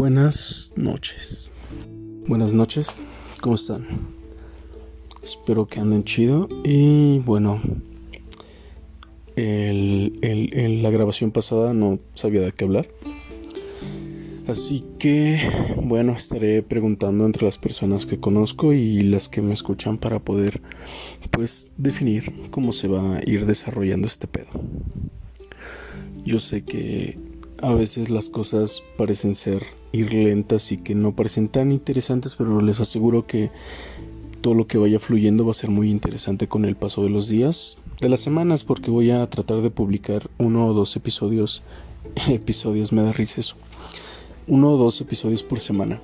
Buenas noches. Buenas noches, ¿cómo están? Espero que anden chido. Y bueno, en la grabación pasada no sabía de qué hablar. Así que, bueno, estaré preguntando entre las personas que conozco y las que me escuchan para poder, pues, definir cómo se va a ir desarrollando este pedo. Yo sé que a veces las cosas parecen ser ir lentas y que no parecen tan interesantes, pero les aseguro que todo lo que vaya fluyendo va a ser muy interesante con el paso de los días, de las semanas, porque voy a tratar de publicar uno o dos episodios, episodios, me da risa eso, uno o dos episodios por semana.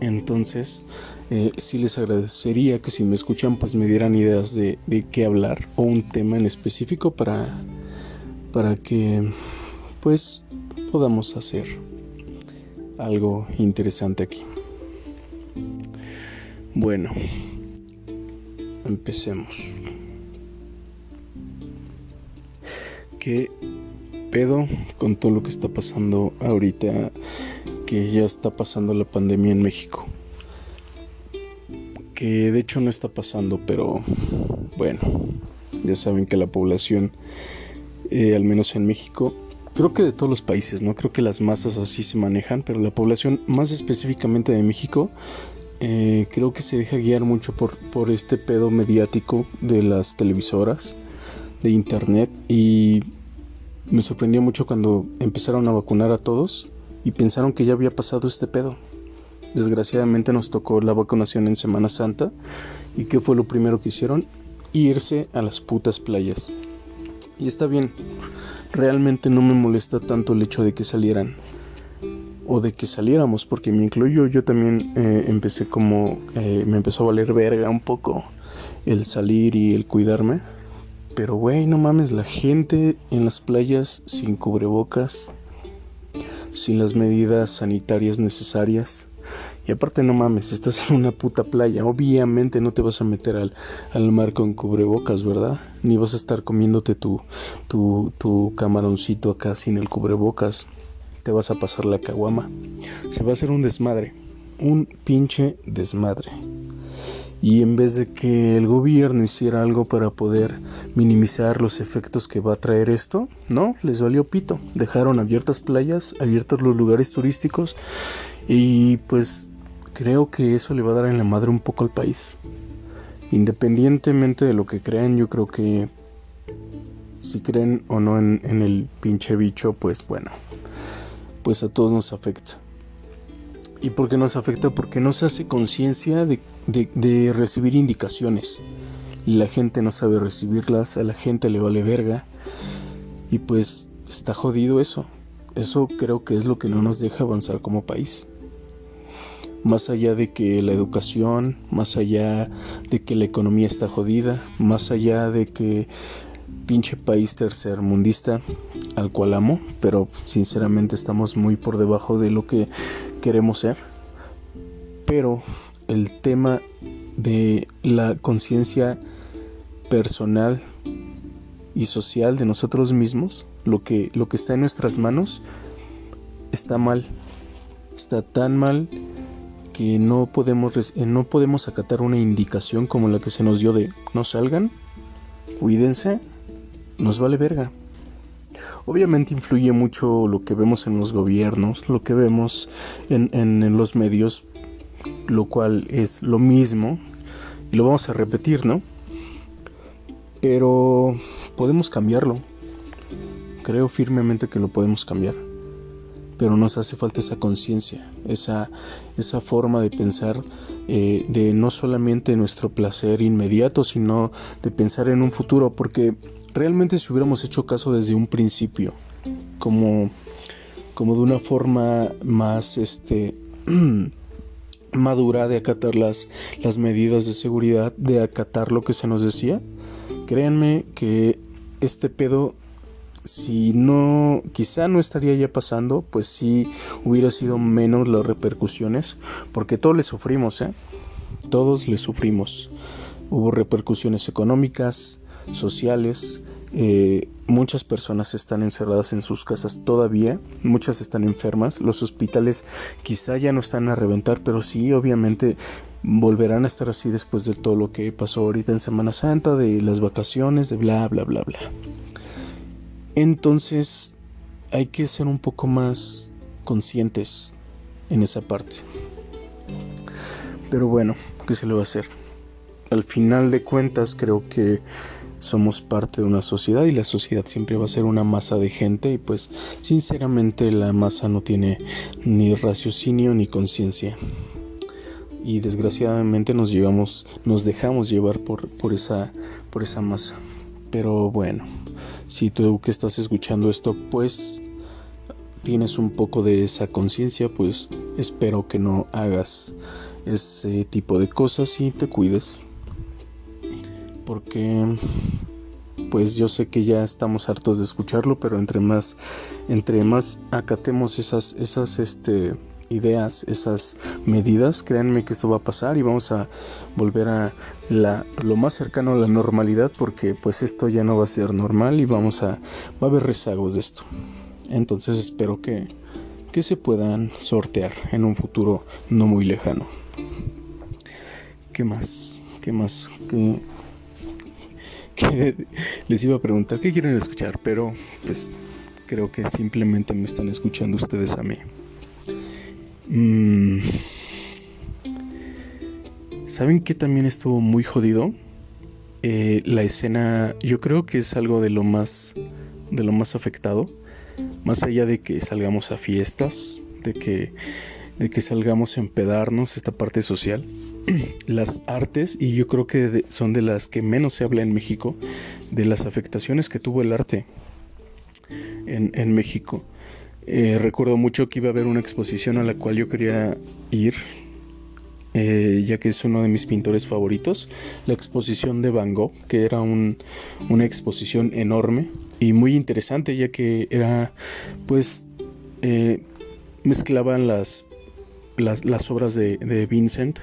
Entonces, eh, sí les agradecería que si me escuchan, pues me dieran ideas de, de qué hablar o un tema en específico para, para que, pues, podamos hacer algo interesante aquí. Bueno, empecemos. ¿Qué pedo con todo lo que está pasando ahorita? Que ya está pasando la pandemia en México. Que de hecho no está pasando, pero bueno, ya saben que la población, eh, al menos en México, creo que de todos los países, ¿no? Creo que las masas así se manejan, pero la población más específicamente de México eh, creo que se deja guiar mucho por, por este pedo mediático de las televisoras, de internet y me sorprendió mucho cuando empezaron a vacunar a todos y pensaron que ya había pasado este pedo. Desgraciadamente nos tocó la vacunación en Semana Santa y ¿qué fue lo primero que hicieron? Irse a las putas playas. Y está bien, realmente no me molesta tanto el hecho de que salieran o de que saliéramos, porque me incluyo, yo también eh, empecé como, eh, me empezó a valer verga un poco el salir y el cuidarme. Pero güey, no mames, la gente en las playas sin cubrebocas, sin las medidas sanitarias necesarias. Y aparte no mames, estás en una puta playa. Obviamente no te vas a meter al, al mar con cubrebocas, ¿verdad? Ni vas a estar comiéndote tu, tu, tu camaroncito acá sin el cubrebocas. Te vas a pasar la caguama. Se va a hacer un desmadre. Un pinche desmadre. Y en vez de que el gobierno hiciera algo para poder minimizar los efectos que va a traer esto, no, les valió pito. Dejaron abiertas playas, abiertos los lugares turísticos y pues creo que eso le va a dar en la madre un poco al país. Independientemente de lo que crean, yo creo que si creen o no en, el pinche bicho, pues bueno, pues a todos nos afecta. ¿Y por qué nos afecta? Porque no se hace conciencia de, recibir indicaciones. La gente no sabe recibirlas, a la gente le vale verga. Y pues está jodido eso. Eso creo que es lo que no nos deja avanzar como país más allá de que la educación, más allá de que la economía está jodida, más allá de que pinche país tercermundista al cual amo, pero sinceramente estamos muy por debajo de lo que queremos ser. Pero el tema de la conciencia personal y social de nosotros mismos, lo que, lo que está en nuestras manos, está mal. Está tan mal que no podemos, eh, no podemos acatar una indicación como la que se nos dio de no salgan, cuídense, nos vale verga. Obviamente influye mucho lo que vemos en los gobiernos, lo que vemos en, en, los medios, lo cual es lo mismo, y lo vamos a repetir, ¿no? Pero podemos cambiarlo. Creo firmemente que lo podemos cambiar pero nos hace falta esa conciencia, esa, esa forma de pensar eh, de no solamente nuestro placer inmediato, sino de pensar en un futuro, porque realmente si hubiéramos hecho caso desde un principio, como, como de una forma más este, madura de acatar las, las medidas de seguridad, de acatar lo que se nos decía, créanme que este pedo si no, quizá no estaría ya pasando, pues sí hubiera sido menos las repercusiones, porque todos le sufrimos, ¿eh? Todos le sufrimos. Hubo repercusiones económicas, sociales, Eh, muchas personas están encerradas en sus casas todavía, muchas están enfermas, los hospitales quizá ya no están a reventar, pero sí, obviamente volverán a estar así después de todo lo que pasó ahorita en Semana Santa, de las vacaciones, de bla, bla, bla, bla. Entonces hay que ser un poco más conscientes en esa parte. Pero bueno, ¿qué se le va a hacer? Al final de cuentas creo que somos parte de una sociedad y la sociedad siempre va a ser una masa de gente y pues sinceramente la masa no tiene ni raciocinio ni conciencia y desgraciadamente nos llevamos nos dejamos llevar por, por esa por esa masa pero bueno si tú que estás escuchando esto pues tienes un poco de esa conciencia pues espero que no hagas ese tipo de cosas y te cuides. Porque pues yo sé que ya estamos hartos de escucharlo, pero entre más entre más acatemos esas esas este ideas, esas medidas, créanme que esto va a pasar y vamos a volver a la, lo más cercano a la normalidad porque pues esto ya no va a ser normal y vamos a va a haber rezagos de esto. Entonces espero que que se puedan sortear en un futuro no muy lejano. ¿Qué más? ¿Qué más? ¿Qué que les iba a preguntar qué quieren escuchar, pero pues creo que simplemente me están escuchando ustedes a mí. Mm. ¿Saben que también estuvo muy jodido? Eh, la escena, yo creo que es algo de lo más, de lo más afectado. Más allá de que salgamos a fiestas, de que, de que salgamos a empedarnos, esta parte social las artes, y yo creo que son de las que menos se habla en México, de las afectaciones que tuvo el arte en, México. Eh, recuerdo mucho que iba a haber una exposición a la cual yo quería ir, eh, ya que es uno de mis pintores favoritos, la exposición de Van Gogh, que era una exposición enorme y muy interesante, ya que era, pues, eh, mezclaban las las, obras de, Vincent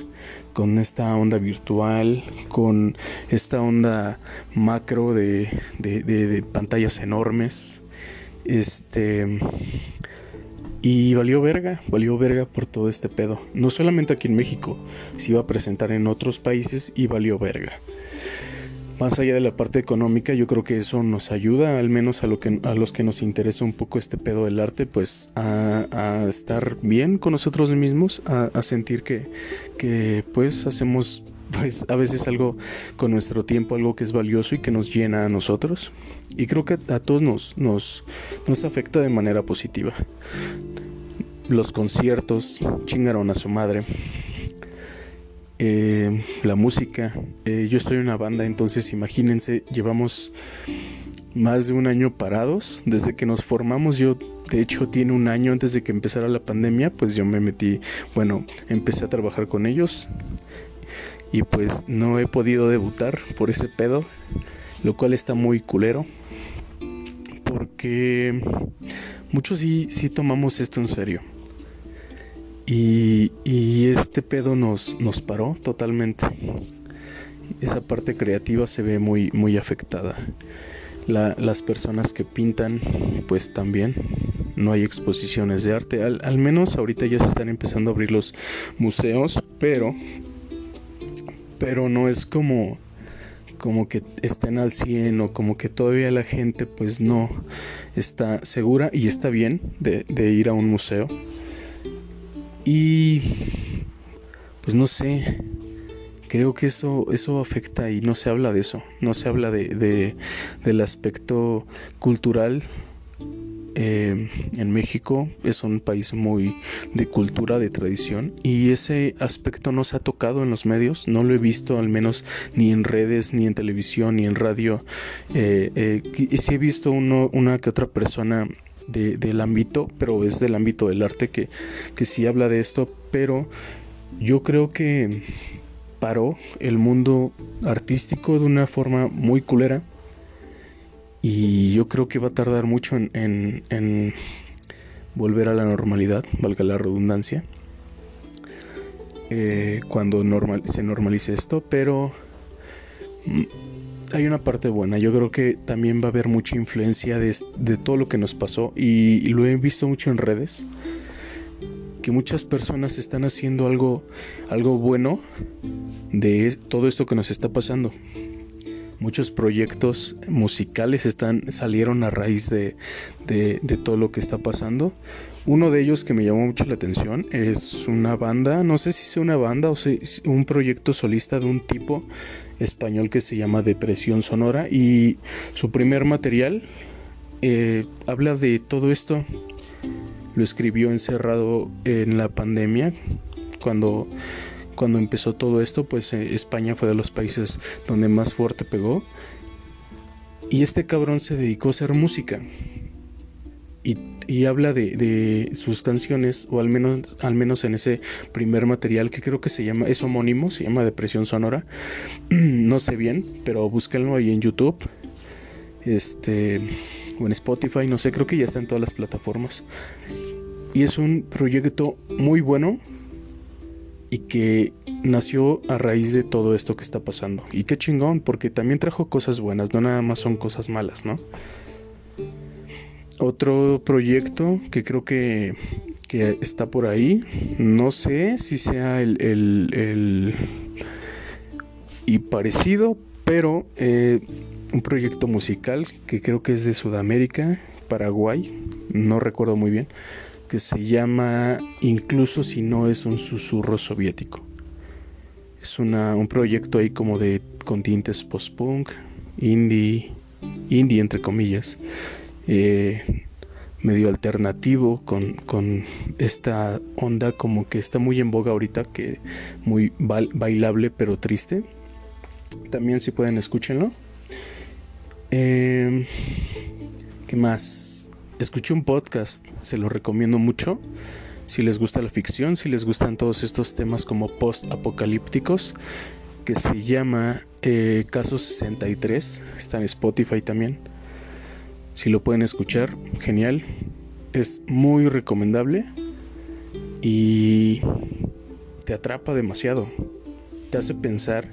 con esta onda virtual, con esta onda macro de, de, pantallas enormes. Este. Y valió verga, valió verga por todo este pedo. No solamente aquí en México, se iba a presentar en otros países y valió verga más allá de la parte económica, yo creo que eso nos ayuda, al menos a, lo que, a los que nos interesa un poco este pedo del arte, pues a, estar bien con nosotros mismos, a, sentir que, que pues hacemos pues a veces algo con nuestro tiempo, algo que es valioso y que nos llena a nosotros. Y creo que a todos nos, nos, nos afecta de manera positiva. Los conciertos chingaron a su madre. Eh, la música. Eh, yo estoy en una banda, entonces imagínense, llevamos más de un año parados desde que nos formamos. Yo, de hecho, tiene un año antes de que empezara la pandemia, pues yo me metí, bueno, empecé a trabajar con ellos y pues no he podido debutar por ese pedo, lo cual está muy culero. Porque muchos sí, sí tomamos esto en serio. Y, este pedo nos, nos paró totalmente. Esa parte creativa se ve muy, muy afectada. las personas que pintan, pues también no hay exposiciones de arte. Al, al, menos ahorita ya se están empezando a abrir los museos, pero, pero no es como, como que estén al 100 o como que todavía la gente pues no está segura y está bien de, de ir a un museo y pues no sé, creo que eso, eso afecta y no se habla de eso, no se habla de, del aspecto cultural. Eh, en México es un país muy de cultura, de tradición y ese aspecto no se ha tocado en los medios, no lo he visto al menos ni en redes, ni en televisión, ni en radio. Eh, eh, sí he visto uno, una que otra persona del ámbito, pero es del ámbito del arte que, que sí habla de esto, pero yo creo que paró el mundo artístico de una forma muy culera y yo creo que va a tardar mucho en, en, volver a la normalidad, valga la redundancia, eh, cuando se normalice esto, pero mm, hay una parte buena. Yo creo que también va a haber mucha influencia de, todo lo que nos pasó y, lo he visto mucho en redes. Que muchas personas están haciendo algo, algo bueno de todo esto que nos está pasando. Muchos proyectos musicales están, salieron a raíz de, de, de todo lo que está pasando. Uno de ellos que me llamó mucho la atención es una banda, no sé si sea una banda o si un proyecto solista de un tipo español que se llama Depresión Sonora y su primer material eh, habla de todo esto. Lo escribió encerrado en la pandemia cuando cuando empezó todo esto, pues eh, España fue de los países donde más fuerte pegó. Y este cabrón se dedicó a hacer música y, habla de, sus canciones, o al menos, al menos en ese primer material que creo que se llama, es homónimo, se llama Depresión Sonora. no sé bien, pero búsquenlo ahí en YouTube. Este, o en Spotify, no sé, creo que ya está en todas las plataformas. Y es un proyecto muy bueno y que nació a raíz de todo esto que está pasando. Y qué chingón, porque también trajo cosas buenas, no nada más son cosas malas, ¿no? Otro proyecto que creo que, está por ahí, no sé si sea el, el, y parecido, pero eh, un proyecto musical que creo que es de Sudamérica, Paraguay, no recuerdo muy bien, que se llama Incluso si no es un susurro soviético. Es una, un proyecto ahí como de con tintes post-punk, indie, indie entre comillas, eh, medio alternativo con, con, esta onda como que está muy en boga ahorita, que muy bailable pero triste. También si pueden escúchenlo. Eh, ¿Qué más? Escuché un podcast, se lo recomiendo mucho. Si les gusta la ficción, si les gustan todos estos temas como post-apocalípticos, que se llama eh, Caso 63, está en Spotify también si lo pueden escuchar, genial. Es muy recomendable y te atrapa demasiado. Te hace pensar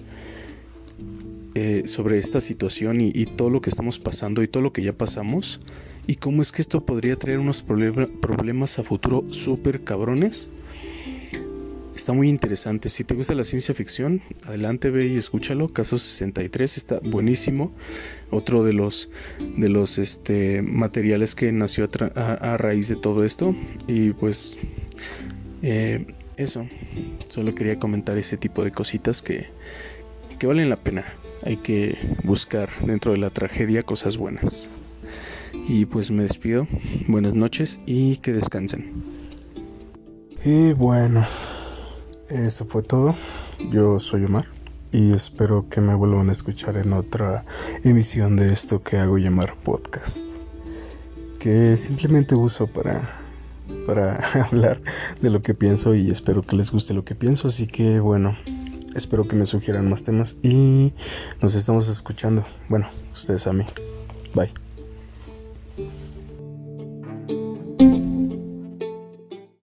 eh, sobre esta situación y, todo lo que estamos pasando y todo lo que ya pasamos y cómo es que esto podría traer unos problemas a futuro súper cabrones Está muy interesante. Si te gusta la ciencia ficción, adelante ve y escúchalo. Caso 63 está buenísimo. Otro de los de los este, materiales que nació a, raíz de todo esto. Y pues eh, eso. Solo quería comentar ese tipo de cositas que, que valen la pena. Hay que buscar dentro de la tragedia cosas buenas. Y pues me despido. Buenas noches y que descansen. Y bueno. Eso fue todo. Yo soy Omar y espero que me vuelvan a escuchar en otra emisión de esto que hago llamar podcast. Que simplemente uso para para hablar de lo que pienso y espero que les guste lo que pienso, así que bueno, espero que me sugieran más temas y nos estamos escuchando. Bueno, ustedes a mí. Bye.